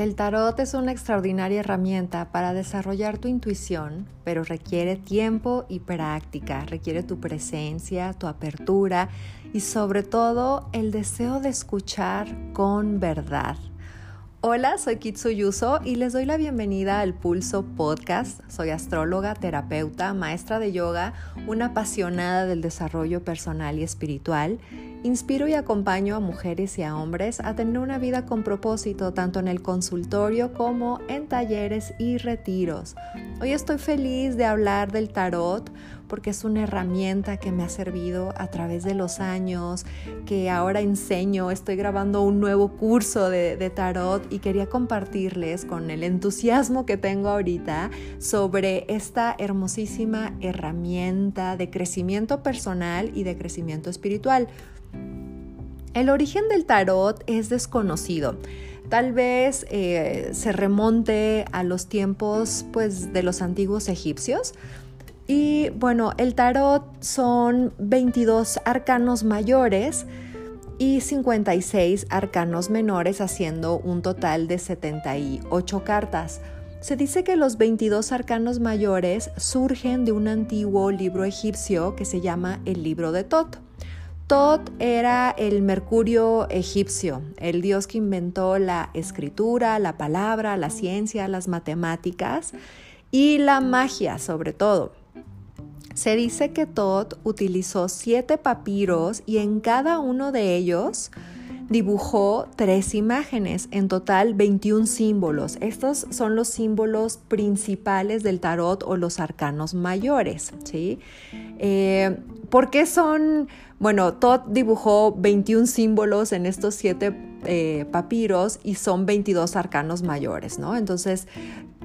El tarot es una extraordinaria herramienta para desarrollar tu intuición, pero requiere tiempo y práctica, requiere tu presencia, tu apertura y sobre todo el deseo de escuchar con verdad. Hola, soy Kitsu Yuso y les doy la bienvenida al Pulso Podcast. Soy astróloga, terapeuta, maestra de yoga, una apasionada del desarrollo personal y espiritual. Inspiro y acompaño a mujeres y a hombres a tener una vida con propósito tanto en el consultorio como en talleres y retiros. Hoy estoy feliz de hablar del tarot porque es una herramienta que me ha servido a través de los años, que ahora enseño, estoy grabando un nuevo curso de, tarot y quería compartirles con el entusiasmo que tengo ahorita sobre esta hermosísima herramienta de crecimiento personal y de crecimiento espiritual. El origen del tarot es desconocido. Tal vez eh, se remonte a los tiempos pues, de los antiguos egipcios. Y bueno, el tarot son 22 arcanos mayores y 56 arcanos menores, haciendo un total de 78 cartas. Se dice que los 22 arcanos mayores surgen de un antiguo libro egipcio que se llama el libro de Tot. Tot era el Mercurio egipcio, el dios que inventó la escritura, la palabra, la ciencia, las matemáticas y la magia sobre todo. Se dice que Tot utilizó siete papiros y en cada uno de ellos dibujó tres imágenes, en total 21 símbolos. Estos son los símbolos principales del tarot o los arcanos mayores. ¿sí? Eh, ¿Por qué son, bueno, Tot dibujó 21 símbolos en estos siete eh, papiros y son 22 arcanos mayores, ¿no? Entonces,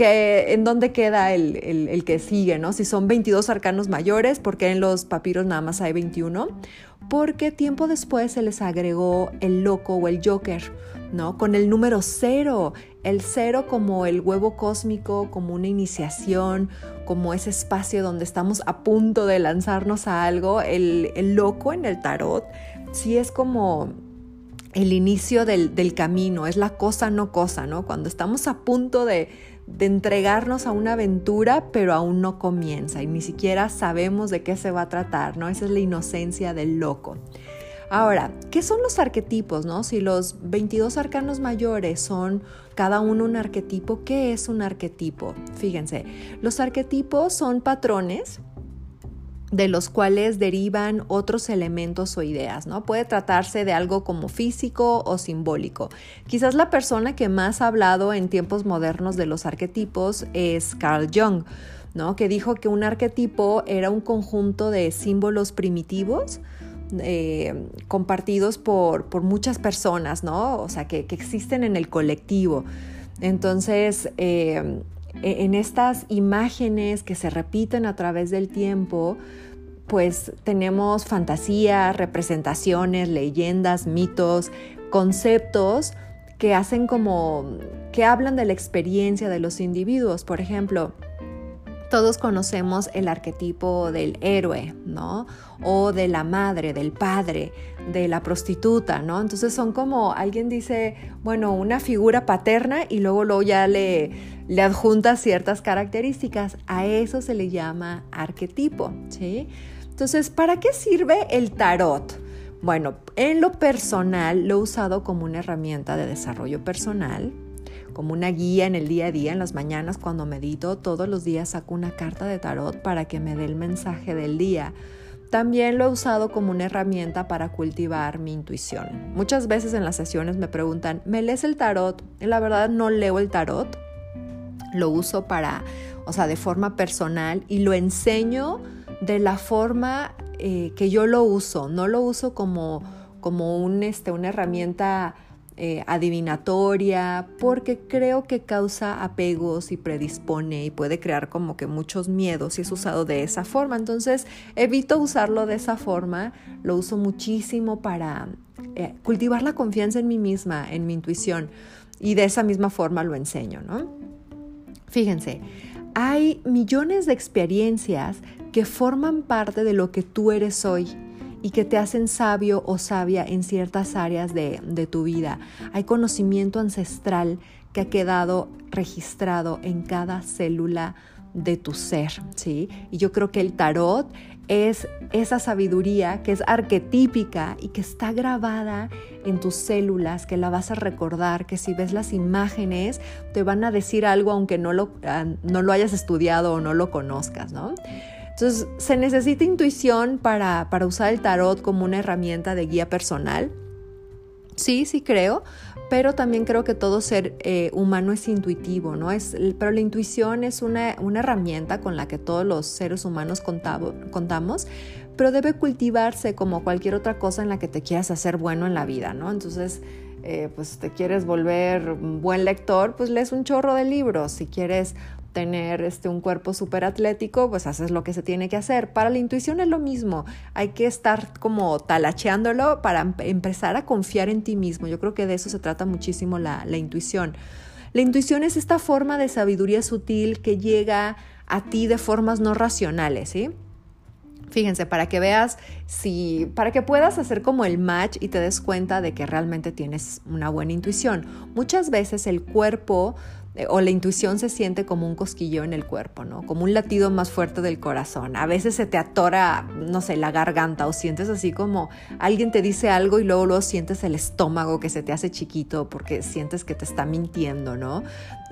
¿en dónde queda el, el, que sigue, ¿no? Si son 22 arcanos mayores, ¿por qué en los papiros nada más hay 21? Porque tiempo después se les agregó el loco o el joker, ¿no? Con el número cero, el cero como el huevo cósmico, como una iniciación, como ese espacio donde estamos a punto de lanzarnos a algo, el, el loco en el tarot, sí es como el inicio del, del, camino, es la cosa no cosa, ¿no? Cuando estamos a punto de, de entregarnos a una aventura, pero aún no comienza y ni siquiera sabemos de qué se va a tratar, ¿no? Esa es la inocencia del loco. Ahora, ¿qué son los arquetipos, no? Si los 22 arcanos mayores son cada uno un arquetipo, ¿qué es un arquetipo? Fíjense, los arquetipos son patrones de los cuales derivan otros elementos o ideas, ¿no? Puede tratarse de algo como físico o simbólico. Quizás la persona que más ha hablado en tiempos modernos de los arquetipos es Carl Jung, ¿no? Que dijo que un arquetipo era un conjunto de símbolos primitivos, eh, compartidos por, por, muchas personas, ¿no? O sea, que, existen en el colectivo. Entonces, eh, en estas imágenes que se repiten a través del tiempo, pues tenemos fantasía, representaciones, leyendas, mitos, conceptos que hacen como, que hablan de la experiencia de los individuos. Por ejemplo, todos conocemos el arquetipo del héroe, ¿no? O de la madre, del padre, de la prostituta, ¿no? Entonces son como, alguien dice, bueno, una figura paterna y luego, luego ya le, le adjunta ciertas características. A eso se le llama arquetipo, ¿sí? Entonces, ¿para qué sirve el tarot? Bueno, en lo personal lo he usado como una herramienta de desarrollo personal, como una guía en el día a día, en las mañanas cuando medito, todos los días saco una carta de tarot para que me dé el mensaje del día. También lo he usado como una herramienta para cultivar mi intuición. Muchas veces en las sesiones me preguntan, ¿me lees el tarot? La verdad no leo el tarot, lo uso para, o sea, de forma personal y lo enseño de la forma eh, que yo lo uso. No lo uso como, como un, este, una herramienta eh, adivinatoria, porque creo que causa apegos y predispone y puede crear como que muchos miedos si es usado de esa forma. Entonces evito usarlo de esa forma, lo uso muchísimo para eh, cultivar la confianza en mí misma, en mi intuición, y de esa misma forma lo enseño, ¿no? Fíjense, hay millones de experiencias que forman parte de lo que tú eres hoy y que te hacen sabio o sabia en ciertas áreas de, tu vida. Hay conocimiento ancestral que ha quedado registrado en cada célula de tu ser, ¿sí? Y yo creo que el tarot es esa sabiduría que es arquetípica y que está grabada en tus células, que la vas a recordar, que si ves las imágenes te van a decir algo aunque no lo, ah, no lo hayas estudiado o no lo conozcas, ¿no? Entonces, se necesita intuición para, para usar el tarot como una herramienta de guía personal. Sí, sí creo, pero también creo que todo ser eh, humano es intuitivo, ¿no? Es, pero la intuición es una, herramienta con la que todos los seres humanos contamos, pero debe cultivarse como cualquier otra cosa en la que te quieras hacer bueno en la vida, ¿no? Entonces, eh, pues te quieres volver buen lector, pues lees un chorro de libros. Si quieres tener este, un cuerpo súper atlético, pues haces lo que se tiene que hacer. Para la intuición es lo mismo, hay que estar como talacheándolo para empezar a confiar en ti mismo. Yo creo que de eso se trata muchísimo la, la intuición. La intuición es esta forma de sabiduría sutil que llega a ti de formas no racionales, ¿sí? Fíjense, para que veas si, para que puedas hacer como el match y te des cuenta de que realmente tienes una buena intuición. Muchas veces el cuerpo eh, o la intuición se siente como un cosquillo en el cuerpo, ¿no? Como un latido más fuerte del corazón. A veces se te atora, no sé, la garganta o sientes así como alguien te dice algo y luego luego sientes el estómago que se te hace chiquito porque sientes que te está mintiendo, ¿no?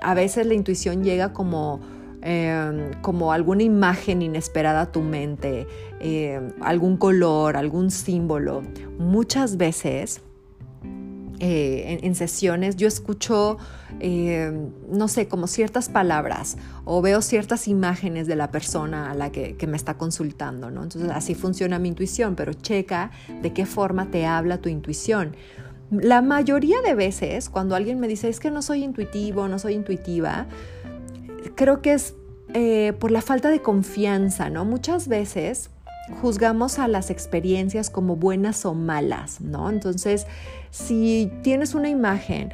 A veces la intuición llega como em, como alguna imagen inesperada a tu mente, em, algún color, algún símbolo. Muchas veces eh, en, sesiones yo escucho, eh, no sé, como ciertas palabras o veo ciertas imágenes de la persona a la que, me está consultando, ¿no? Entonces así funciona mi intuición, pero checa de qué forma te habla tu intuición. La mayoría de veces cuando alguien me dice es que no soy intuitivo, no soy intuitiva, creo que es eh, por la falta de confianza, ¿no? Muchas veces juzgamos a las experiencias como buenas o malas, ¿no? Entonces, si tienes una imagen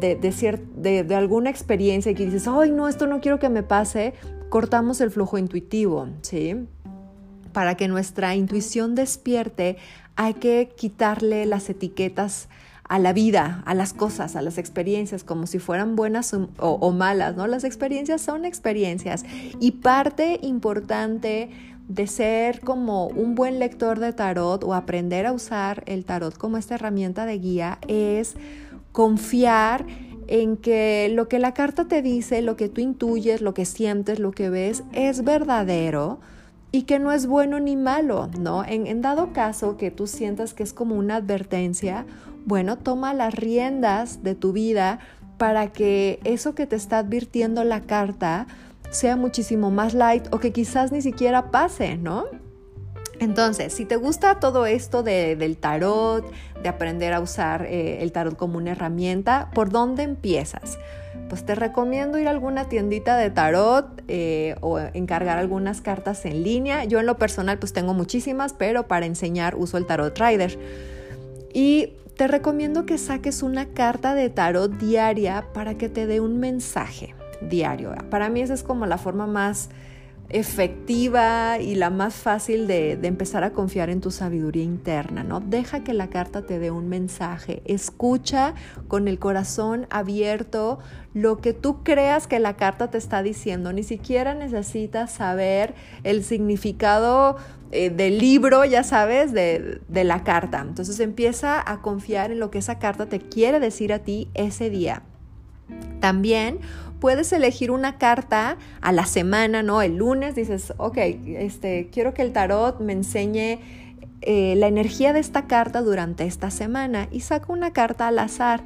de, de, alguna experiencia y que dices, ay, no, esto no quiero que me pase, cortamos el flujo intuitivo, ¿sí? Para que nuestra intuición despierte, hay que quitarle las etiquetas a la vida, a las cosas, a las experiencias, como si fueran buenas o, o, malas, ¿no? Las experiencias son experiencias y parte importante de ser como un buen lector de tarot o aprender a usar el tarot como esta herramienta de guía es confiar en que lo que la carta te dice, lo que tú intuyes, lo que sientes, lo que ves, es verdadero y que no es bueno ni malo, ¿no? En, en, dado caso que tú sientas que es como una advertencia, bueno, toma las riendas de tu vida para que eso que te está advirtiendo la carta sea muchísimo más light o que quizás ni siquiera pase, ¿no? Entonces, si te gusta todo esto del tarot, de aprender a usar eh, el tarot como una herramienta, ¿por dónde empiezas? Pues te recomiendo ir a alguna tiendita de tarot eh, o encargar algunas cartas en línea. Yo en lo personal pues tengo muchísimas, pero para enseñar uso el tarot rider. Y te recomiendo que saques una carta de tarot diaria para que te dé un mensaje diario. Para mí esa es como la forma más efectiva y la más fácil de, empezar a confiar en tu sabiduría interna, ¿no? Deja que la carta te dé un mensaje, escucha con el corazón abierto lo que tú creas que la carta te está diciendo, ni siquiera necesitas saber el significado eh, del libro, ya sabes, de, de la carta. Entonces empieza a confiar en lo que esa carta te quiere decir a ti ese día. También puedes elegir una carta a la semana, ¿no? El lunes dices, ok, este, quiero que el tarot me enseñe eh, la energía de esta carta durante esta semana y saca una carta al azar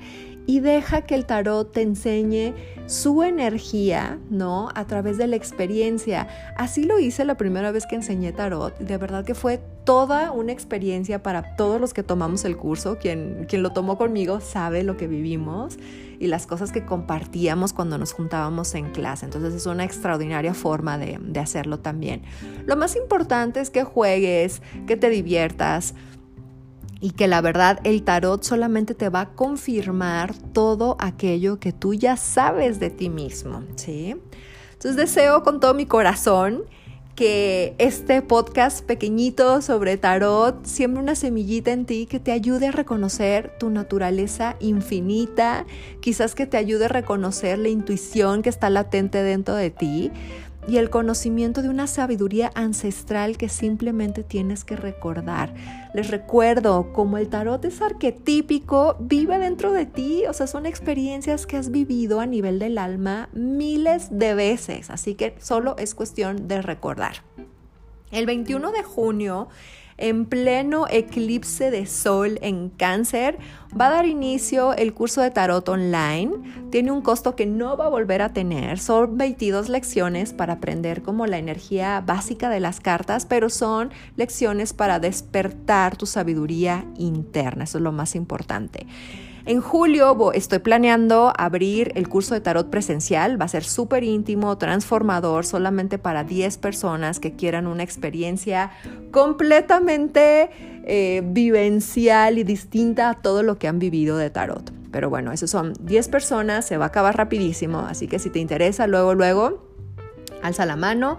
y deja que el tarot te enseñe su energía, ¿no? A través de la experiencia. Así lo hice la primera vez que enseñé tarot. De verdad que fue toda una experiencia para todos los que tomamos el curso. Quien, quien lo tomó conmigo sabe lo que vivimos y las cosas que compartíamos cuando nos juntábamos en clase. Entonces es una extraordinaria forma de, de hacerlo también. Lo más importante es que juegues, que te diviertas y que la verdad el tarot solamente te va a confirmar todo aquello que tú ya sabes de ti mismo, ¿sí? Entonces deseo con todo mi corazón que este podcast pequeñito sobre tarot siembre una semillita en ti que te ayude a reconocer tu naturaleza infinita, quizás que te ayude a reconocer la intuición que está latente dentro de ti y el conocimiento de una sabiduría ancestral que simplemente tienes que recordar. Les recuerdo, como el tarot es arquetípico, vive dentro de ti, o sea, son experiencias que has vivido a nivel del alma miles de veces, así que solo es cuestión de recordar. El 21 de junio en pleno eclipse de sol en cáncer, va a dar inicio el curso de tarot online. Tiene un costo que no va a volver a tener. Son 22 lecciones para aprender como la energía básica de las cartas, pero son lecciones para despertar tu sabiduría interna. Eso es lo más importante. En julio estoy planeando abrir el curso de tarot presencial. Va a ser súper íntimo, transformador, solamente para 10 personas que quieran una experiencia completamente eh, vivencial y distinta a todo lo que han vivido de tarot. Pero bueno, esos son 10 personas, se va a acabar rapidísimo, así que si te interesa, luego, luego, alza la mano,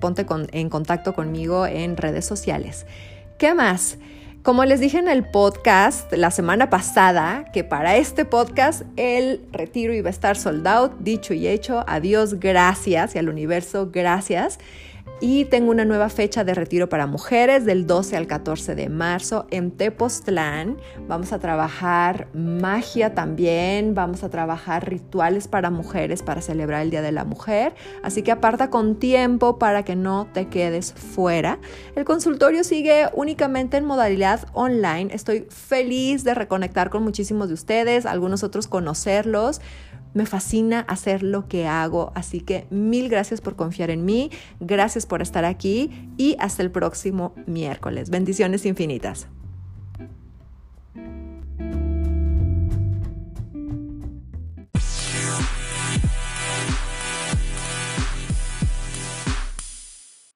ponte en contacto conmigo en redes sociales. ¿Qué más? Como les dije en el podcast la semana pasada, que para este podcast el retiro iba a estar sold out, dicho y hecho, adiós, gracias y al universo, gracias. Y tengo una nueva fecha de retiro para mujeres del 12 al 14 de marzo en Tepoztlán. Vamos a trabajar magia también, vamos a trabajar rituales para mujeres para celebrar el Día de la Mujer. Así que aparta con tiempo para que no te quedes fuera. El consultorio sigue únicamente en modalidad online. Estoy feliz de reconectar con muchísimos de ustedes, algunos otros conocerlos. Me fascina hacer lo que hago, así que mil gracias por confiar en mí, gracias por estar aquí y hasta el próximo miércoles. Bendiciones infinitas.